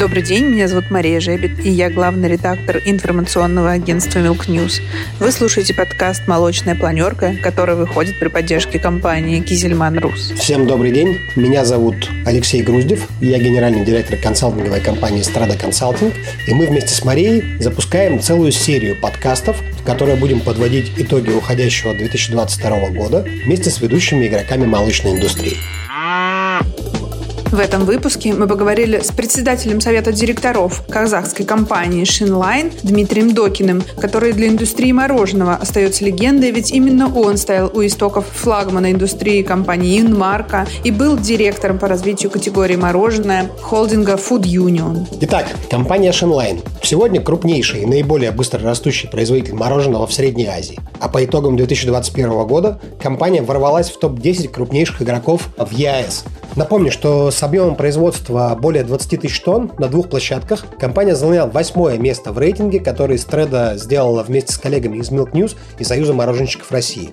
Добрый день, меня зовут Мария Жебет, и я главный редактор информационного агентства Milk News. Вы слушаете подкаст «Молочная планерка», который выходит при поддержке компании «Кизельман Рус». Всем добрый день, меня зовут Алексей Груздев, я генеральный директор консалтинговой компании «Страда Консалтинг», и мы вместе с Марией запускаем целую серию подкастов, в которой будем подводить итоги уходящего 2022 года вместе с ведущими игроками молочной индустрии. В этом выпуске мы поговорили с председателем совета директоров казахской компании Шинлайн Дмитрием Докиным, который для индустрии мороженого остается легендой, ведь именно он стоял у истоков флагмана индустрии компании Инмарка и был директором по развитию категории мороженое холдинга Food Union. Итак, компания Шинлайн сегодня крупнейший и наиболее быстро растущий производитель мороженого в Средней Азии. А по итогам 2021 года компания ворвалась в топ-10 крупнейших игроков в ЕАЭС. Напомню, что с объемом производства более 20 тысяч тонн на двух площадках компания заняла восьмое место в рейтинге, который Стреда сделала вместе с коллегами из Milk News и Союза мороженщиков России.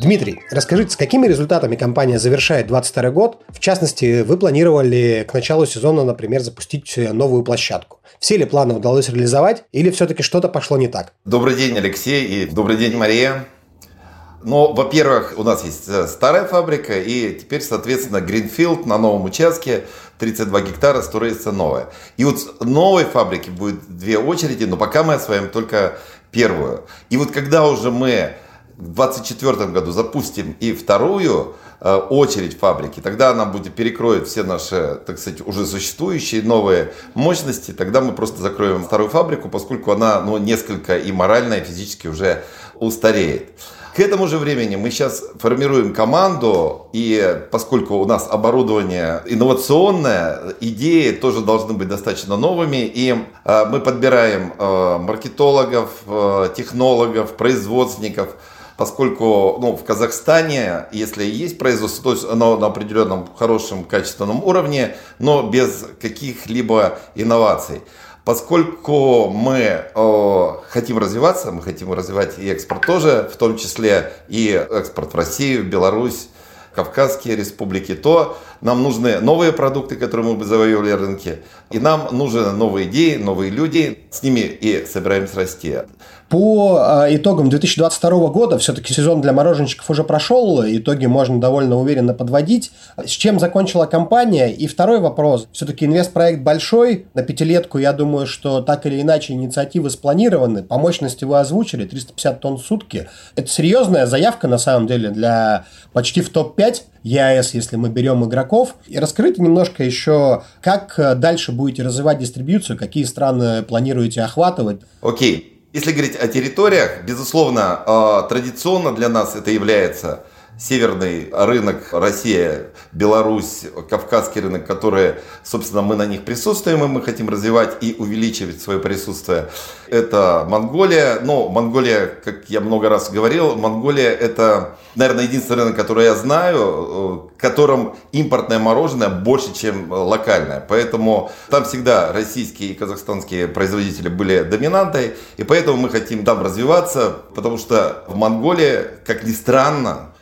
Дмитрий, расскажите, с какими результатами компания завершает 2022 год? В частности, вы планировали к началу сезона, например, запустить новую площадку. Все ли планы удалось реализовать или все-таки что-то пошло не так? Добрый день, Алексей, и добрый день, Мария. Но, во-первых, у нас есть э, старая фабрика, и теперь, соответственно, Гринфилд на новом участке, 32 гектара, строится новая. И вот с новой фабрики будет две очереди, но пока мы осваиваем только первую. И вот когда уже мы в 2024 году запустим и вторую э, очередь фабрики, тогда она будет перекроет все наши, так сказать, уже существующие новые мощности, тогда мы просто закроем вторую фабрику, поскольку она ну, несколько и морально, и физически уже устареет. К этому же времени мы сейчас формируем команду, и поскольку у нас оборудование инновационное, идеи тоже должны быть достаточно новыми, и э, мы подбираем э, маркетологов, э, технологов, производственников, поскольку ну, в Казахстане, если есть производство, то есть оно на определенном хорошем качественном уровне, но без каких-либо инноваций. Поскольку мы э, хотим развиваться, мы хотим развивать и экспорт тоже, в том числе и экспорт в Россию, Беларусь, Кавказские республики, то нам нужны новые продукты, которые мы бы завоевали рынки, и нам нужны новые идеи, новые люди, с ними и собираемся расти. По а, итогам 2022 года все-таки сезон для мороженщиков уже прошел, итоги можно довольно уверенно подводить. С чем закончила компания? И второй вопрос. Все-таки инвестпроект большой, на пятилетку, я думаю, что так или иначе инициативы спланированы, по мощности вы озвучили, 350 тонн в сутки. Это серьезная заявка на самом деле для почти в топ-5 ЕАЭС, если мы берем игроков. И расскажите немножко еще, как дальше будете развивать дистрибьюцию, какие страны планируете охватывать? Окей. Okay. Если говорить о территориях, безусловно, а, традиционно для нас это является северный рынок, Россия, Беларусь, Кавказский рынок, которые, собственно, мы на них присутствуем, и мы хотим развивать и увеличивать свое присутствие. Это Монголия. Но Монголия, как я много раз говорил, Монголия это, наверное, единственный рынок, который я знаю, в э, котором импортное мороженое больше, чем локальное. Поэтому там всегда российские и казахстанские производители были доминантой, и поэтому мы хотим там развиваться, потому что в Монголии, как ни странно,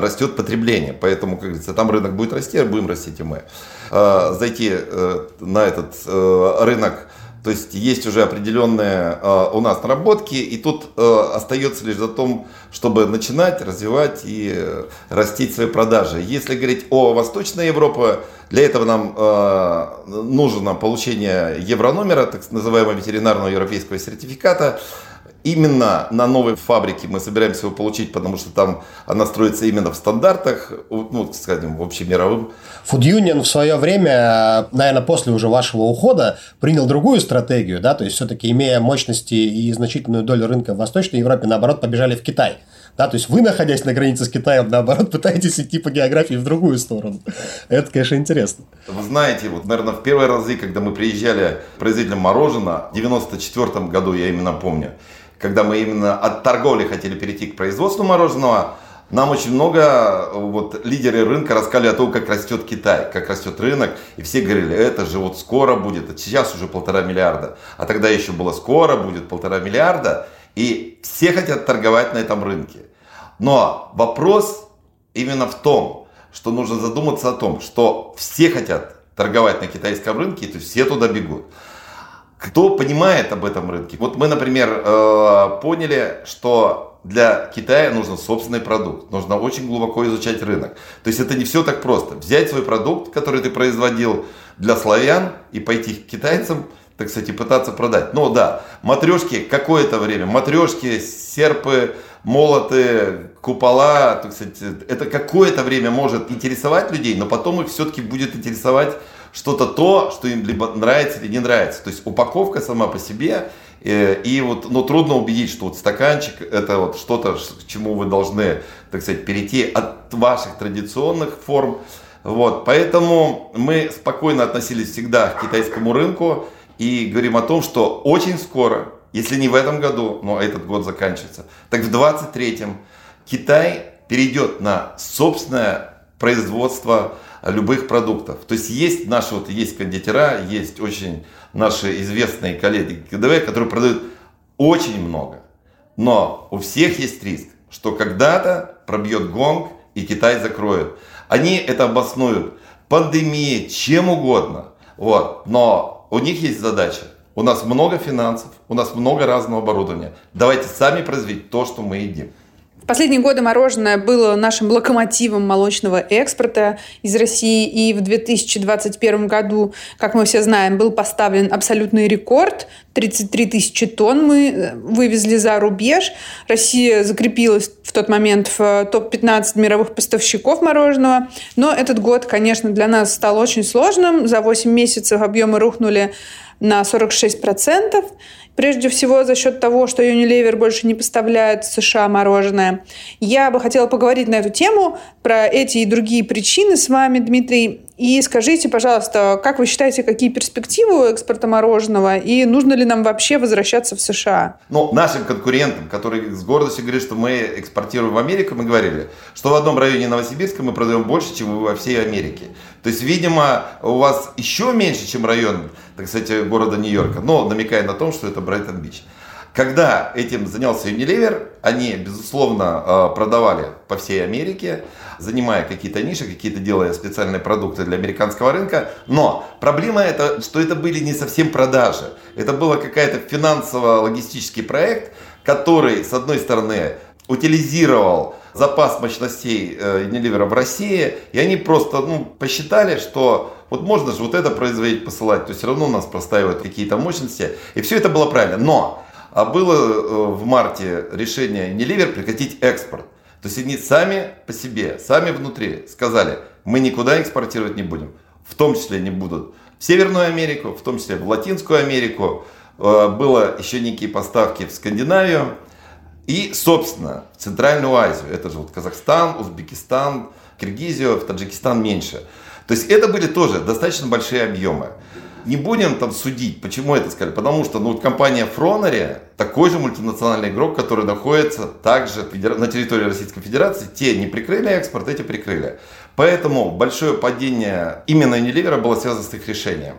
растет потребление. Поэтому, как говорится, там рынок будет расти, а будем расти и мы. Э, зайти э, на этот рынок, то есть есть уже определенные у нас наработки, и тут остается лишь за том, чтобы начинать, развивать и растить свои продажи. Если говорить о Восточной Европе, для этого нам нужно получение еврономера, так называемого ветеринарного европейского сертификата. Именно на новой фабрике мы собираемся его получить, потому что там она строится именно в стандартах, ну, скажем, в общемировым. Food Union в свое время, наверное, после уже вашего ухода, принял другую стратегию, да, то есть все-таки имея мощности и значительную долю рынка в Восточной Европе, наоборот, побежали в Китай. Да, то есть вы, находясь на границе с Китаем, наоборот, пытаетесь идти по географии в другую сторону. Это, конечно, интересно. Вы знаете, вот, наверное, в первые разы, когда мы приезжали производителем мороженого, в 94 году, я именно помню, когда мы именно от торговли хотели перейти к производству мороженого, нам очень много вот, лидеры рынка рассказали о том, как растет Китай, как растет рынок. И все говорили, это же вот скоро будет, а сейчас уже полтора миллиарда. А тогда еще было скоро будет полтора миллиарда. И все хотят торговать на этом рынке. Но вопрос именно в том, что нужно задуматься о том, что все хотят торговать на китайском рынке, то все туда бегут. Кто понимает об этом рынке? Вот мы, например, э, поняли, что для Китая нужен собственный продукт. Нужно очень глубоко изучать рынок. То есть это не все так просто. Взять свой продукт, который ты производил для славян, и пойти к китайцам, так сказать, и пытаться продать. Ну да, матрешки какое-то время, матрешки, серпы, молоты, купола, так сказать, это какое-то время может интересовать людей, но потом их все-таки будет интересовать что-то то, что им либо нравится или не нравится. То есть упаковка сама по себе, э, и вот, ну, трудно убедить, что вот стаканчик это вот что-то, к чему вы должны, так сказать, перейти от ваших традиционных форм. Вот, поэтому мы спокойно относились всегда к китайскому рынку и говорим о том, что очень скоро, если не в этом году, но этот год заканчивается, так в 23-м Китай перейдет на собственное производство любых продуктов. То есть есть наши вот есть кондитера, есть очень наши известные коллеги КДВ, которые продают очень много. Но у всех есть риск, что когда-то пробьет гонг и Китай закроет. Они это обоснуют пандемией, чем угодно. Вот. Но у них есть задача. У нас много финансов, у нас много разного оборудования. Давайте сами производить то, что мы едим. В последние годы мороженое было нашим локомотивом молочного экспорта из России. И в 2021 году, как мы все знаем, был поставлен абсолютный рекорд. 33 тысячи тонн мы э, вывезли за рубеж. Россия закрепилась в тот момент в топ-15 мировых поставщиков мороженого. Но этот год, конечно, для нас стал очень сложным. За 8 месяцев объемы рухнули на 46%. Прежде всего за счет того, что Unilever больше не поставляет в США мороженое. Я бы хотела поговорить на эту тему, про эти и другие причины с вами, Дмитрий. И скажите, пожалуйста, как вы считаете, какие перспективы у экспорта мороженого и нужно ли нам вообще возвращаться в США? Ну, нашим конкурентам, которые с гордостью говорят, что мы экспортируем в Америку, мы говорили, что в одном районе Новосибирска мы продаем больше, чем во всей Америке. То есть, видимо, у вас еще меньше, чем район, так сказать, города Нью-Йорка, но намекая на том, что это Брайтон-Бич. Когда этим занялся Unilever, они, безусловно, э, продавали по всей Америке, занимая какие-то ниши, какие-то делая специальные продукты для американского рынка. Но проблема это, что это были не совсем продажи. Это был какая-то финансово-логистический проект, который, с одной стороны, утилизировал запас мощностей э, Unilever в России, и они просто ну, посчитали, что вот можно же вот это производить, посылать, то все равно у нас простаивают какие-то мощности, и все это было правильно. Но а было э, в марте решение Unilever прекратить экспорт. То есть они сами по себе, сами внутри сказали, мы никуда экспортировать не будем. В том числе не будут в Северную Америку, в том числе в Латинскую Америку. Э, было еще некие поставки в Скандинавию. И, собственно, в Центральную Азию. Это же вот Казахстан, Узбекистан, Киргизию, в Таджикистан меньше. То есть это были тоже достаточно большие объемы. Не будем там судить, почему это сказали. Потому что ну, компания Фронери такой же мультинациональный игрок, который находится также на территории Российской Федерации. Те не прикрыли экспорт, эти прикрыли. Поэтому большое падение именно Unilever было связано с их решением.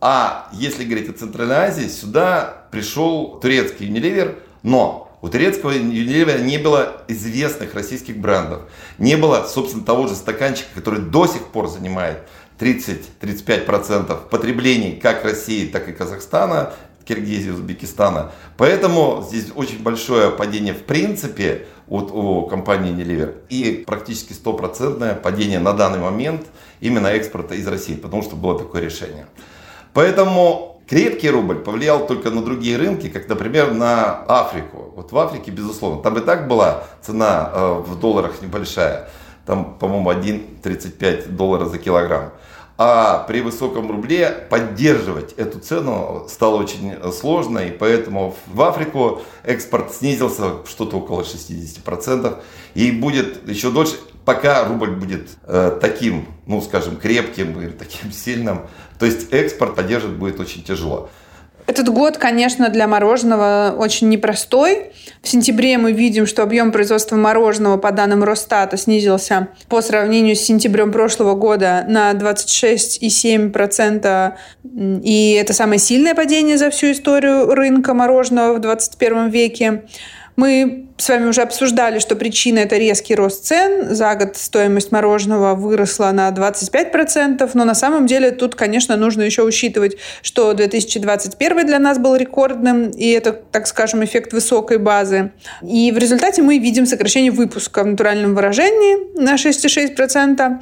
А если говорить о Центральной Азии, сюда пришел турецкий Unilever, но у турецкого Unilever не было известных российских брендов. Не было, собственно, того же стаканчика, который до сих пор занимает 30-35% потреблений как России, так и Казахстана, Киргизии, Узбекистана. Поэтому здесь очень большое падение в принципе от, у компании Unilever и практически стопроцентное падение на данный момент именно экспорта из России, потому что было такое решение. Поэтому Крепкий рубль повлиял только на другие рынки, как, например, на Африку. Вот в Африке, безусловно, там и так была цена э, в долларах небольшая. Там, по-моему, 1,35 доллара за килограмм. А при высоком рубле поддерживать эту цену стало очень сложно, и поэтому в Африку экспорт снизился что-то около 60%, и будет еще дольше, пока рубль будет э, таким, ну, скажем, крепким и таким сильным, то есть экспорт поддерживать будет очень тяжело. Этот год, конечно, для мороженого очень непростой. В сентябре мы видим, что объем производства мороженого по данным Росстата снизился по сравнению с сентябрем прошлого года на 26,7%. И это самое сильное падение за всю историю рынка мороженого в 21 веке. Мы с вами уже обсуждали, что причина – это резкий рост цен. За год стоимость мороженого выросла на 25%, но на самом деле тут, конечно, нужно еще учитывать, что 2021 для нас был рекордным, и это, так скажем, эффект высокой базы. И в результате мы видим сокращение выпуска в натуральном выражении на 6,6%.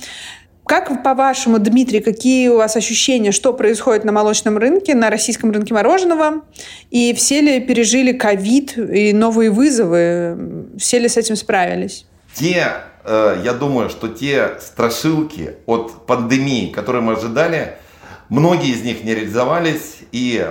Как, по-вашему, Дмитрий, какие у вас ощущения, что происходит на молочном рынке, на российском рынке мороженого? И все ли пережили ковид и новые вызовы? Все ли с этим справились? Те, э, я думаю, что те страшилки от пандемии, которые мы ожидали, многие из них не реализовались, и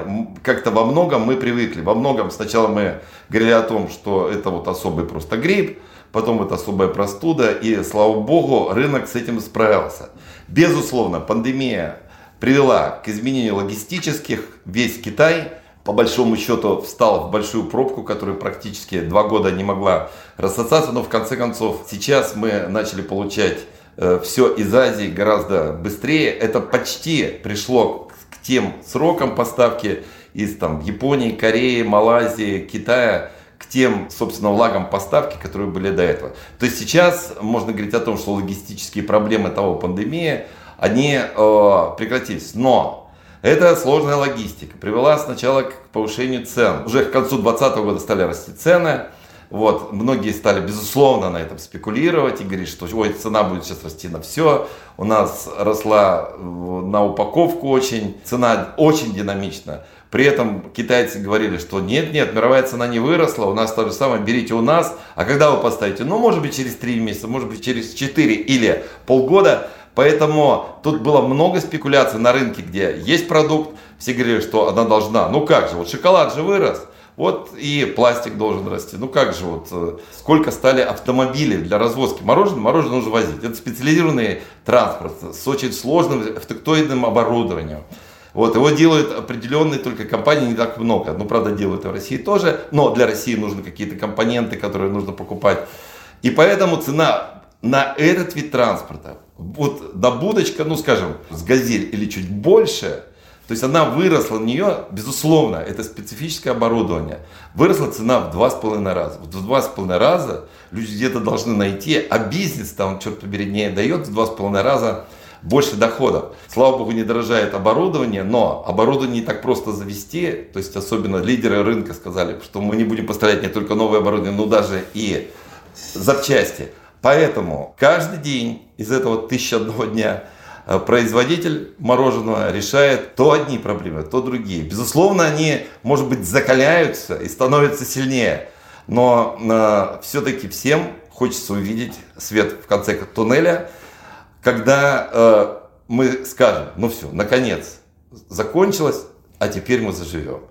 как-то во многом мы привыкли. Во многом сначала мы говорили о том, что это вот особый просто грипп, потом это особая простуда, и, слава богу, рынок с этим справился. Безусловно, пандемия привела к изменению логистических. Весь Китай, по большому счету, встал в большую пробку, которая практически два года не могла рассосаться, но в конце концов сейчас мы начали получать э, все из Азии гораздо быстрее. Это почти пришло к тем срокам поставки из там, Японии, Кореи, Малайзии, Китая, к тем, собственно, лагам поставки, которые были до этого. То есть сейчас можно говорить о том, что логистические проблемы того пандемии, они э, прекратились. Но эта сложная логистика привела сначала к повышению цен. Уже к концу 2020 года стали расти цены. Вот, многие стали, безусловно, на этом спекулировать и говорить, что ой, цена будет сейчас расти на все. У нас росла э, на упаковку очень, цена очень динамично. При этом китайцы говорили, что нет, нет, мировая цена не выросла, у нас то же самое, берите у нас. А когда вы поставите? Ну, может быть, через 3 месяца, может быть, через 4 или полгода. Поэтому тут было много спекуляций на рынке, где есть продукт, все говорили, что она должна. Ну как же, вот шоколад же вырос, вот и пластик должен расти. Ну как же, вот э, сколько стали автомобилей для развозки мороженого, мороженое нужно возить. Это специализированный транспорт с очень сложным автоктоидным оборудованием. Вот, его делают определенные только компании, не так много. Ну, правда, делают и в России тоже, но для России нужны какие-то компоненты, которые нужно покупать. И поэтому цена на этот вид транспорта, вот на будочка, ну, скажем, с газель или чуть больше, то есть она выросла, на нее, безусловно, это специфическое оборудование. Выросла цена в два с половиной раза. Вот в два с половиной раза люди где-то должны найти, а бизнес там, черт побери, не дает в два с половиной раза больше доходов. Слава богу, не дорожает оборудование, но оборудование не так просто завести. То есть особенно лидеры рынка сказали, что мы не будем поставлять не только новое оборудование, но даже и запчасти. Поэтому каждый день из этого тысяча одного дня э, производитель мороженого решает то одни проблемы, то другие. Безусловно, они, может быть, закаляются и становятся сильнее. Но э, все-таки всем хочется увидеть свет в конце туннеля – когда э, мы скажем, ну все, наконец, закончилось, а теперь мы заживем.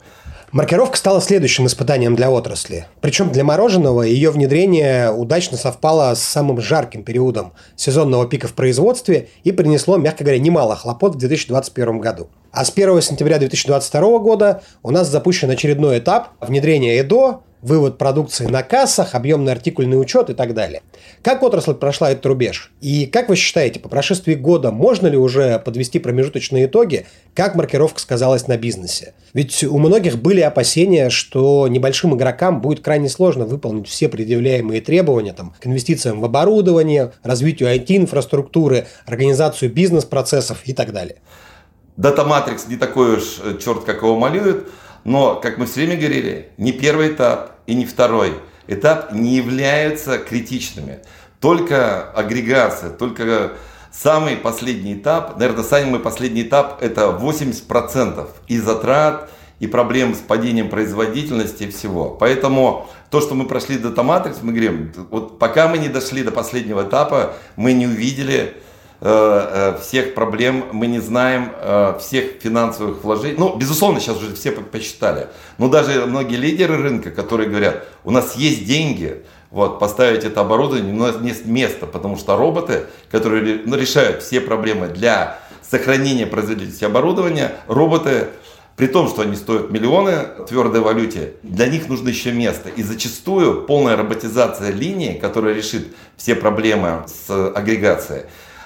Маркировка стала следующим испытанием для отрасли. Причем для мороженого ее внедрение удачно совпало с самым жарким периодом сезонного пика в производстве и принесло, мягко говоря, немало хлопот в 2021 году. А с 1 сентября 2022 года у нас запущен очередной этап внедрения ЭДО, вывод продукции на кассах, объемный артикульный учет и так далее. Как отрасль прошла этот рубеж? И как вы считаете, по прошествии года можно ли уже подвести промежуточные итоги, как маркировка сказалась на бизнесе? Ведь у многих были опасения, что небольшим игрокам будет крайне сложно выполнить все предъявляемые требования там, к инвестициям в оборудование, развитию IT-инфраструктуры, организацию бизнес-процессов и так далее. Дата Матрикс не такой уж э, черт, как его малюют, но, как мы все время говорили, не первый этап, и не второй этап не являются критичными. Только агрегация, только самый последний этап, наверное, самый последний этап это 80% и затрат, и проблем с падением производительности и всего. Поэтому то, что мы прошли до Matrix, мы говорим, вот пока мы не дошли до последнего этапа, мы не увидели всех проблем, мы не знаем э, всех финансовых вложений. Ну, безусловно, сейчас уже все посчитали. Но даже многие лидеры рынка, которые говорят, у нас есть деньги, вот, поставить это оборудование, у нас нет места, потому что роботы, которые ну, решают все проблемы для сохранения производительности оборудования, роботы, при том, что они стоят миллионы в твердой валюте, для них нужно еще место. И зачастую полная роботизация линии, которая решит все проблемы с агрегацией,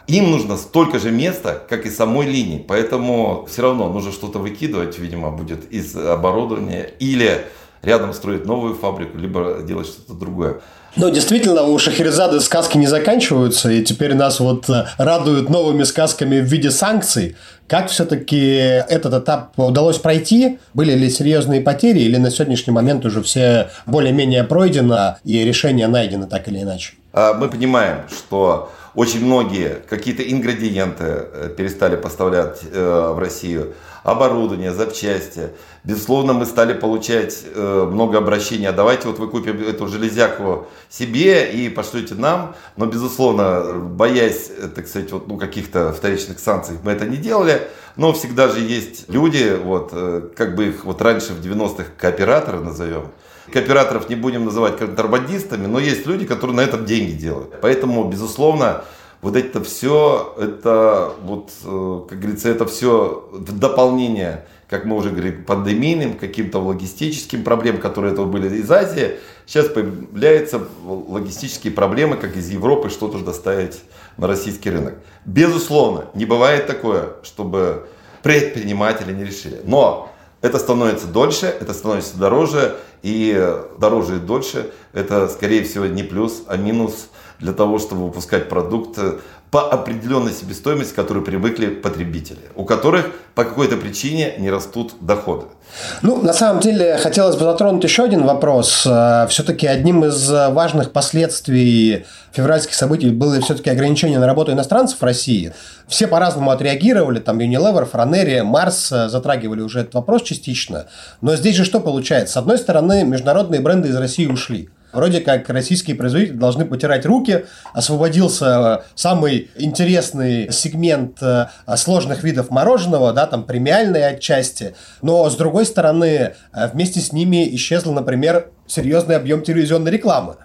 им нужно столько же места, как и самой линии. Поэтому все равно нужно что-то выкидывать, видимо, будет из оборудования или рядом строить новую фабрику, либо делать что-то другое. Ну, действительно, у Шахерезады сказки не заканчиваются, и теперь нас вот э, радуют новыми сказками в виде санкций. Как все-таки этот этап удалось пройти? Были ли серьезные потери, или на сегодняшний момент уже все более-менее пройдено и решение найдено так или иначе? А, мы понимаем, что очень многие какие-то ингредиенты э, перестали поставлять э, в Россию, оборудование, запчасти. Безусловно, мы стали получать э, много обращений, а давайте вот вы купим эту железяку себе и пошлете нам. Но, безусловно, боясь, так сказать, вот, ну, каких-то вторичных санкций, мы это не делали. Но всегда же есть люди, вот, как бы их вот раньше в 90-х кооператоры назовем, Кооператоров не будем называть контрабандистами, но есть люди, которые на этом деньги делают. Поэтому, безусловно, вот это все, это вот, э, как говорится, это все в дополнение, как мы уже говорили, пандемийным, каким-то логистическим проблемам, которые этого были из Азии. Сейчас появляются логистические проблемы, как из Европы что-то доставить на российский рынок. Безусловно, не бывает такое, чтобы предприниматели не решили. Но это становится дольше, это становится дороже, и дороже и дольше. Это, скорее всего, не плюс, а минус для того, чтобы выпускать продукт по определенной себестоимости, к которой привыкли потребители, у которых по какой-то причине не растут доходы. Ну, на самом деле, хотелось бы затронуть еще один вопрос. Э, все-таки одним из важных последствий февральских событий было все-таки ограничение на работу иностранцев в России. Все по-разному отреагировали, там Unilever, Франерия, Марс э, затрагивали уже этот вопрос частично. Но здесь же что получается? С одной стороны, международные бренды из России ушли. Вроде как российские производители должны потирать руки. Освободился э, самый интересный сегмент э, сложных видов мороженого, да, там премиальные отчасти. Но, с другой стороны, э, вместе с ними исчезл, например, серьезный объем телевизионной рекламы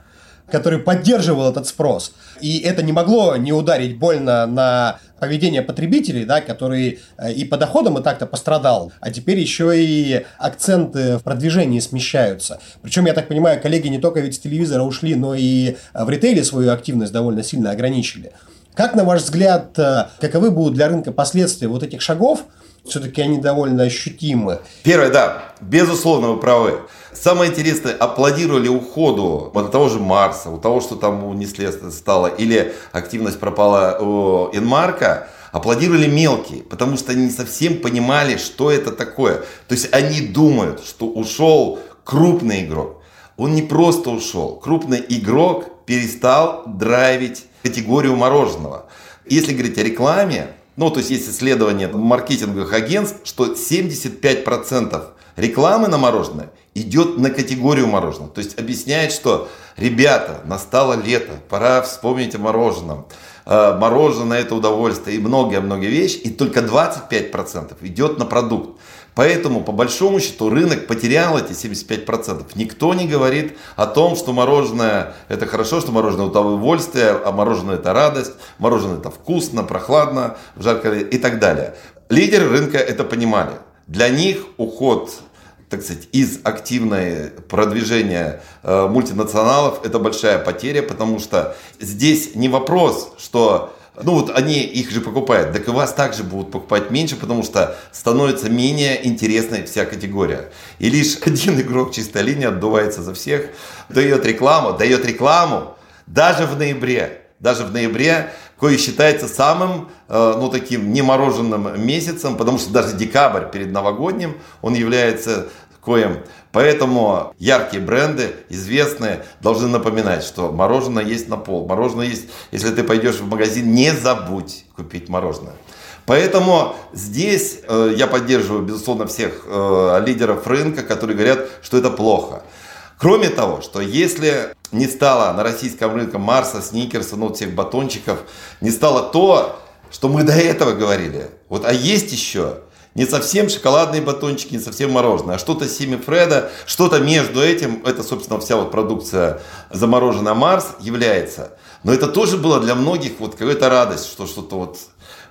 который поддерживал этот спрос. И это не могло не ударить больно на поведение потребителей, да, который э, и по доходам и так-то пострадал, а теперь еще и акценты в продвижении смещаются. Причем, я так понимаю, коллеги не только ведь с телевизора ушли, но и в ритейле свою активность довольно сильно ограничили. Как, на ваш взгляд, э, каковы будут для рынка последствия вот этих шагов? Все-таки они довольно ощутимы. Первое, да, безусловно, вы правы. Самое интересное, аплодировали уходу от того же Марса, у того, что там унесли стало, или активность пропала у Инмарка, аплодировали мелкие, потому что они не совсем понимали, что это такое. То есть они думают, что ушел крупный игрок. Он не просто ушел. Крупный игрок перестал драйвить категорию мороженого. Если говорить о рекламе, ну, то есть есть исследование маркетинговых агентств, что 75% рекламы на мороженое идет на категорию мороженого. То есть объясняет, что, ребята, настало лето, пора вспомнить о мороженом. Э, мороженое это удовольствие и многие-многие вещи. И только 25% идет на продукт. Поэтому, по большому счету, рынок потерял эти 75%. Никто не говорит о том, что мороженое это хорошо, что мороженое это удовольствие, а мороженое это радость, мороженое это вкусно, прохладно, жарко и так далее. Лидеры рынка это понимали. Для них уход так сказать, из активной продвижения э, мультинационалов это большая потеря, потому что здесь не вопрос, что ну вот они их же покупают, так и вас также будут покупать меньше, потому что становится менее интересной вся категория. И лишь один игрок чистой линии отдувается за всех, дает рекламу, дает рекламу даже в ноябре. Даже в ноябре, кое считается самым, э, ну, таким немороженным месяцем, потому что даже декабрь перед новогодним, он является коим. Поэтому яркие бренды, известные, должны напоминать, что мороженое есть на пол. Мороженое есть, если ты пойдешь в магазин, не забудь купить мороженое. Поэтому здесь э, я поддерживаю, безусловно, всех э, лидеров рынка, которые говорят, что это плохо. Кроме того, что если не стало на российском рынке Марса, Сникерса, ну, всех батончиков, не стало то, что мы до этого говорили. Вот, а есть еще не совсем шоколадные батончики, не совсем мороженое, а что-то Сими Фреда, что-то между этим, это, собственно, вся вот продукция замороженная Марс является. Но это тоже было для многих вот какая-то радость, что что-то вот,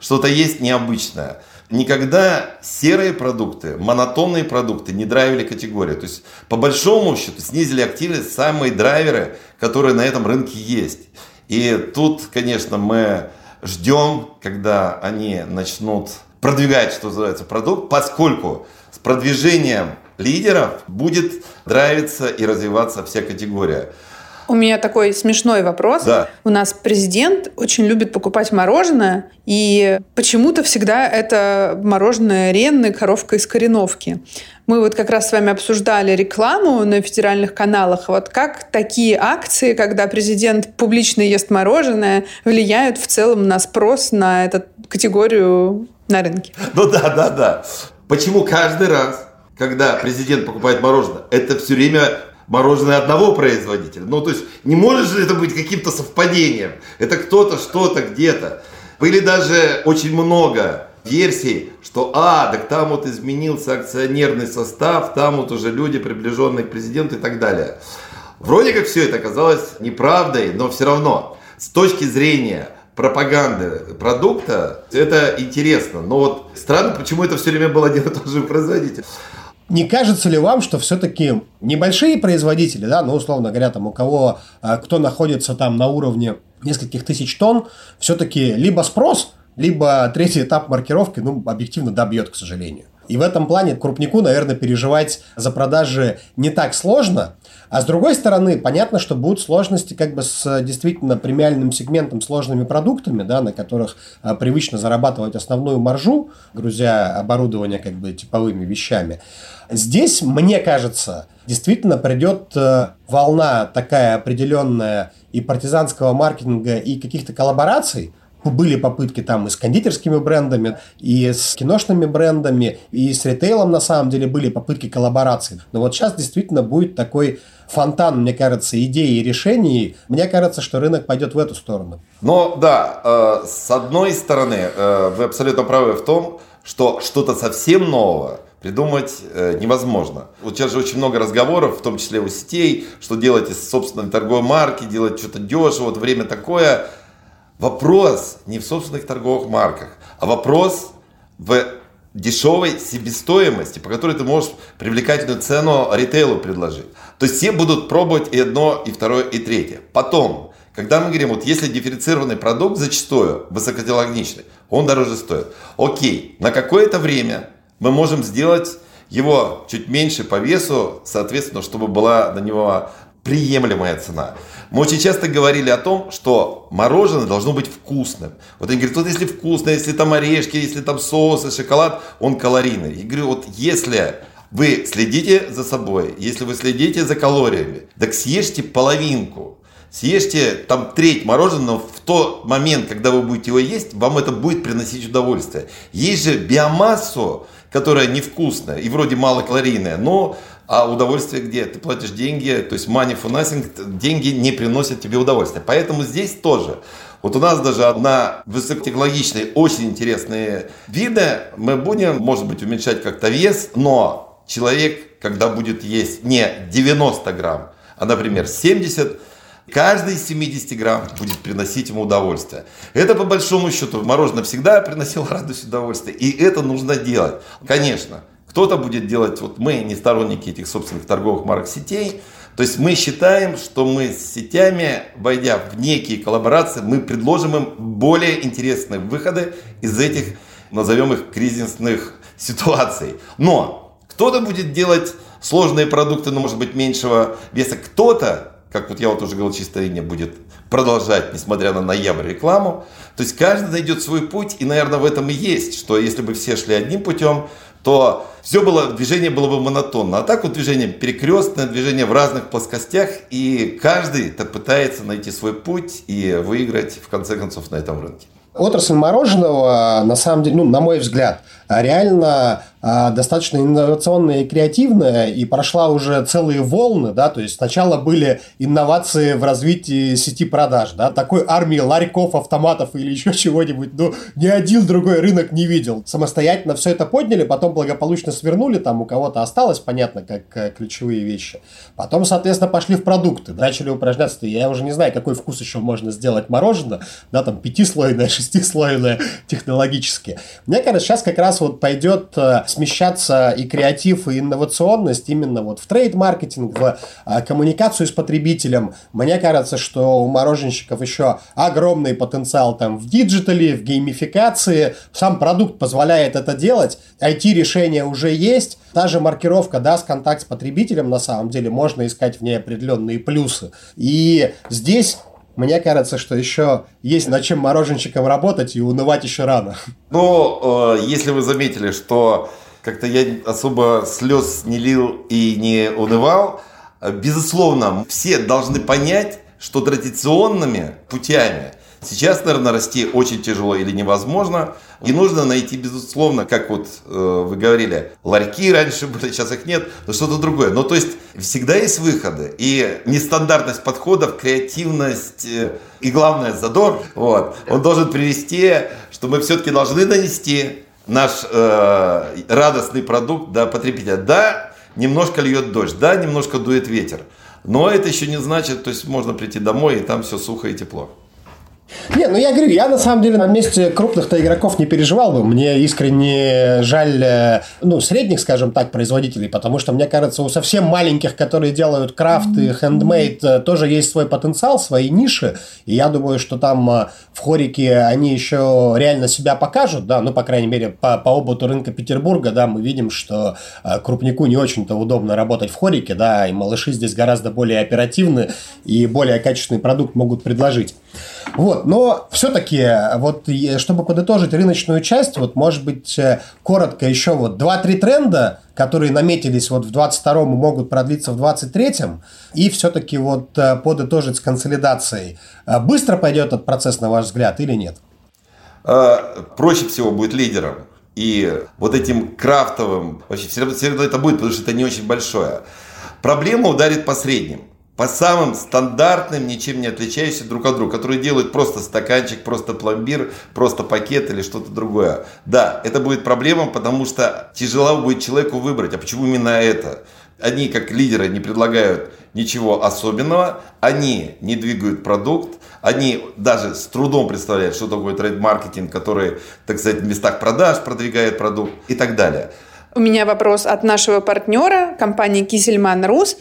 что-то есть необычное. Никогда серые продукты, монотонные продукты не драйвили категорию. То есть, по большому счету, снизили активность самые драйверы, которые на этом рынке есть. И тут, конечно, мы ждем, когда они начнут продвигать, что называется, продукт, поскольку с продвижением лидеров будет нравиться и развиваться вся категория. У меня такой смешной вопрос. Да. У нас президент очень любит покупать мороженое, и почему-то всегда это мороженое Ренны, коровка из Кореновки. Мы вот как раз с вами обсуждали рекламу на федеральных каналах. Вот как такие акции, когда президент публично ест мороженое, влияют в целом на спрос на эту категорию на рынке? Ну да, да, да. Почему каждый раз, когда президент покупает мороженое, это все время мороженое одного производителя. Ну, то есть, не может же это быть каким-то совпадением. Это кто-то, что-то, где-то. Были даже очень много версий, что, а, так там вот изменился акционерный состав, там вот уже люди, приближенные к президенту и так далее. Вроде как все это оказалось неправдой, но все равно, с точки зрения пропаганды продукта, это интересно. Но вот странно, почему это все время был один и тот же производитель. Не кажется ли вам, что все-таки небольшие производители, да, ну, условно говоря, там, у кого, а, кто находится там на уровне нескольких тысяч тонн, все-таки либо спрос, либо третий этап маркировки, ну, объективно добьет, к сожалению. И в этом плане крупнику, наверное, переживать за продажи не так сложно, а с другой стороны, понятно, что будут сложности как бы с действительно премиальным сегментом, сложными продуктами, да, на которых а, привычно зарабатывать основную маржу, грузя оборудование как бы типовыми вещами. Здесь, мне кажется, действительно придет э, волна такая определенная и партизанского маркетинга, и каких-то коллабораций, были попытки там и с кондитерскими брендами, и с киношными брендами, и с ритейлом на самом деле были попытки коллаборации. Но вот сейчас действительно будет такой фонтан, мне кажется, идей и решений. Мне кажется, что рынок пойдет в эту сторону. Но да, э, с одной стороны, э, вы абсолютно правы в том, что что-то совсем нового придумать э, невозможно. Вот сейчас же очень много разговоров, в том числе у сетей, что делать из собственной торговой марки, делать что-то дешево, вот время такое – Вопрос не в собственных торговых марках, а вопрос в дешевой себестоимости, по которой ты можешь привлекательную цену ритейлу предложить. То есть все будут пробовать и одно, и второе, и третье. Потом, когда мы говорим, вот если дифференцированный продукт зачастую высокотехнологичный, он дороже стоит. Окей, на какое-то время мы можем сделать его чуть меньше по весу, соответственно, чтобы была на него приемлемая цена. Мы очень часто говорили о том, что мороженое должно быть вкусным. Вот они говорят, вот если вкусное, если там орешки, если там соусы, шоколад, он калорийный. Я говорю, вот если вы следите за собой, если вы следите за калориями, так съешьте половинку. Съешьте там треть мороженого в тот момент, когда вы будете его есть, вам это будет приносить удовольствие. Есть же биомассу, которая невкусная и вроде малокалорийная, но а удовольствие где? Ты платишь деньги, то есть money for nothing, деньги не приносят тебе удовольствия. Поэтому здесь тоже. Вот у нас даже одна высокотехнологичная, очень интересные виды. Мы будем, может быть, уменьшать как-то вес, но человек, когда будет есть не 90 грамм, а, например, 70 Каждый из 70 грамм будет приносить ему удовольствие. Это по большому счету мороженое всегда приносило радость и удовольствие. И это нужно делать. Конечно, кто-то будет делать, вот мы не сторонники этих собственных торговых марок сетей, то есть мы считаем, что мы с сетями, войдя в некие коллаборации, мы предложим им более интересные выходы из этих, назовем их, кризисных ситуаций. Но кто-то будет делать сложные продукты, но может быть меньшего веса. Кто-то, как вот я вот уже говорил, чистая линия будет продолжать, несмотря на ноябрь, рекламу. То есть каждый найдет свой путь, и, наверное, в этом и есть, что если бы все шли одним путем, то все было, движение было бы монотонно. А так вот движение перекрестное, движение в разных плоскостях, и каждый так пытается найти свой путь и выиграть, в конце концов, на этом рынке. Отрасль мороженого, на самом деле, ну, на мой взгляд, реально а, достаточно инновационная и креативная, и прошла уже целые волны, да, то есть сначала были инновации в развитии сети продаж, да, такой армии ларьков, автоматов или еще чего-нибудь, ну, ни один другой рынок не видел. Самостоятельно все это подняли, потом благополучно свернули, там у кого-то осталось, понятно, как э, ключевые вещи. Потом, соответственно, пошли в продукты, начали упражняться, я уже не знаю, какой вкус еще можно сделать мороженое, да, там пятислойное, шестислойное технологически. Мне кажется, сейчас как раз вот пойдет э, смещаться и креатив, и инновационность именно вот в trade-маркетинг, в э, коммуникацию с потребителем. Мне кажется, что у мороженщиков еще огромный потенциал там в digital'е, в геймификации. Сам продукт позволяет это делать. IT-решения уже есть. Та же маркировка даст контакт с потребителем, на самом деле, можно искать в ней определенные плюсы. И здесь мне кажется, что еще есть над чем мороженщиком работать и унывать еще рано. Ну, э, если вы заметили, что как-то я особо слез не лил и не унывал, э, безусловно, все должны понять, что традиционными путями сейчас, наверное, расти очень тяжело или невозможно – и нужно найти, безусловно, как вот э, вы говорили, ларьки раньше были, сейчас их нет, но что-то другое. Ну, то есть всегда есть выходы. И нестандартность подходов, креативность э, и, главное, задор, вот, он должен привести, что мы все-таки должны донести наш э, радостный продукт до потребителя. Да, немножко льет дождь, да, немножко дует ветер. Но это еще не значит, то есть можно прийти домой, и там все сухо и тепло. Не, ну я говорю, я на самом деле на месте крупных-то игроков не переживал бы. Мне искренне жаль, э, ну, средних, скажем так, производителей, потому что, мне кажется, у совсем маленьких, которые делают крафт и хендмейд, э, тоже есть свой потенциал, свои ниши. И я думаю, что там э, в хорике они еще реально себя покажут, да, ну, по крайней мере, по, по опыту рынка Петербурга, да, мы видим, что крупнику не очень-то удобно работать в хорике, да, и малыши здесь гораздо более оперативны и более качественный продукт могут предложить. Вот, но все-таки, вот, чтобы подытожить рыночную часть, вот, может быть, э, коротко еще вот 2-3 тренда, которые наметились вот в 22-м могут продлиться в 23-м, и все-таки вот э, подытожить с консолидацией. Э, быстро пойдет этот процесс, на ваш взгляд, или нет? Проще всего будет лидером. И вот этим крафтовым, вообще все равно это будет, потому что это не очень большое. Проблема ударит по средним по самым стандартным, ничем не отличающимся друг от друга, которые делают просто стаканчик, просто пломбир, просто пакет или что-то другое. Да, это будет проблема, потому что тяжело будет человеку выбрать, а почему именно это? Они, как лидеры, не предлагают ничего особенного, они не двигают продукт, они даже с трудом представляют, что такое трейд-маркетинг, который, так сказать, в местах продаж продвигает продукт и так далее. У меня вопрос от нашего партнера, компании Кисельман Рус.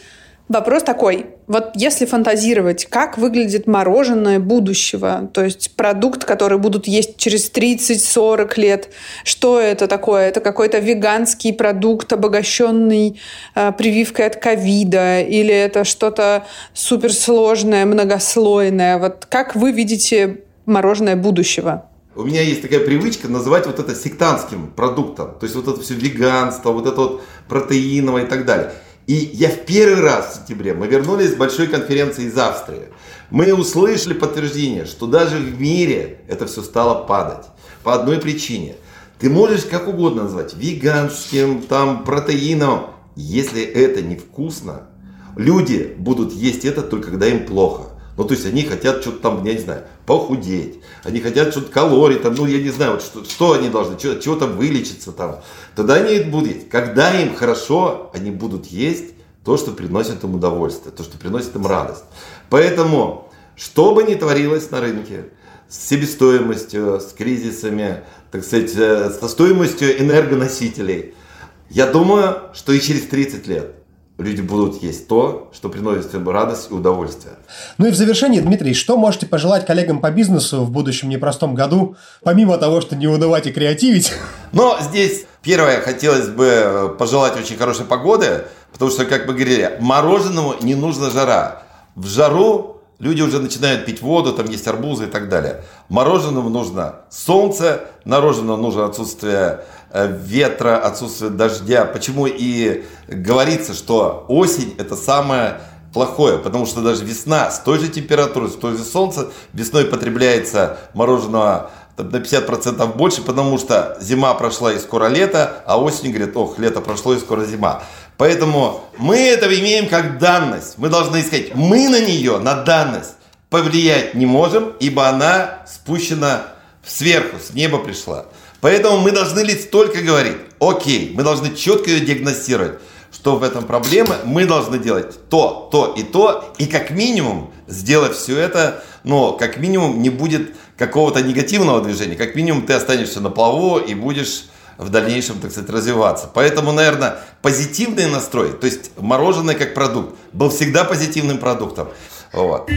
Вопрос такой. Вот если фантазировать, как выглядит мороженое будущего, то есть продукт, который будут есть через 30-40 лет, что это такое? Это какой-то веганский продукт, обогащенный э, прививкой от ковида, или это что-то суперсложное, многослойное? Вот как вы видите мороженое будущего? У меня есть такая привычка называть вот это сектантским продуктом. То есть вот это все веганство, вот это вот протеиновое и так далее. И я в первый раз в сентябре, мы вернулись с большой конференции из Австрии. Мы услышали подтверждение, что даже в мире это все стало падать. По одной причине. Ты можешь как угодно назвать, веганским, там, протеином. Если это невкусно, люди будут есть это только когда им плохо. Ну, то есть они хотят что-то там, я не знаю, похудеть. Они хотят что-то калорий, там, ну, я не знаю, вот что, что они должны, что, чего там вылечиться там. Тогда они будут есть. Когда им хорошо, они будут есть то, что приносит им удовольствие, то, что приносит им радость. Поэтому, что бы ни творилось на рынке, с себестоимостью, с кризисами, так сказать, э, со стоимостью энергоносителей, я думаю, что и через 30 лет люди будут есть то, что приносит им радость и удовольствие. Ну и в завершении, Дмитрий, что можете пожелать коллегам по бизнесу в будущем непростом году, помимо того, что не унывать и креативить? Но здесь первое, хотелось бы пожелать очень хорошей погоды, потому что, как мы говорили, мороженому не нужна жара. В жару Люди уже начинают пить воду, там есть арбузы и так далее. Мороженому нужно солнце, мороженому нужно отсутствие э, ветра, отсутствие дождя. Почему и говорится, что осень это самое плохое, потому что даже весна с той же температурой, с той же солнцем, весной потребляется мороженого на 50% больше, потому что зима прошла и скоро лето, а осень говорит, ох, лето прошло и скоро зима. Поэтому мы это имеем как данность. Мы должны искать, мы на нее, на данность, повлиять не можем, ибо она спущена сверху, с неба пришла. Поэтому мы должны лишь только говорить, окей, мы должны четко ее диагностировать, что в этом проблема, мы должны делать то, то и то, и как минимум сделать все это, но как минимум не будет какого-то негативного движения, как минимум ты останешься на плаву и будешь в дальнейшем, так сказать, развиваться. Поэтому, наверное, позитивный настрой, то есть мороженое как продукт, был всегда позитивным продуктом. Вот.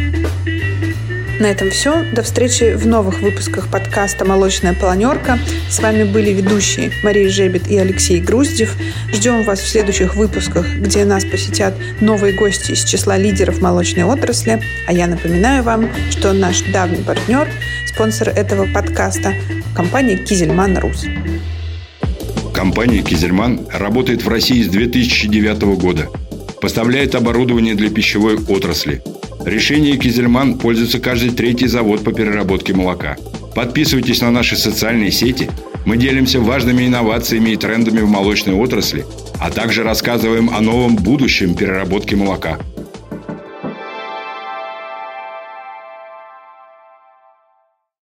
На этом все. До встречи в новых выпусках подкаста «Молочная планерка». С вами были ведущие Мария Жебет и Алексей Груздев. Ждем вас в следующих выпусках, где нас посетят новые гости из числа лидеров молочной отрасли. А я напоминаю вам, что наш давний партнер, спонсор этого подкаста – компания «Кизельман Рус». Компания «Кизельман» работает в России с 2009 года. Поставляет оборудование для пищевой отрасли – Решение Кизельман пользуется каждый третий завод по переработке молока. Подписывайтесь на наши социальные сети. Мы делимся важными инновациями и трендами в молочной отрасли, а также рассказываем о новом будущем переработки молока –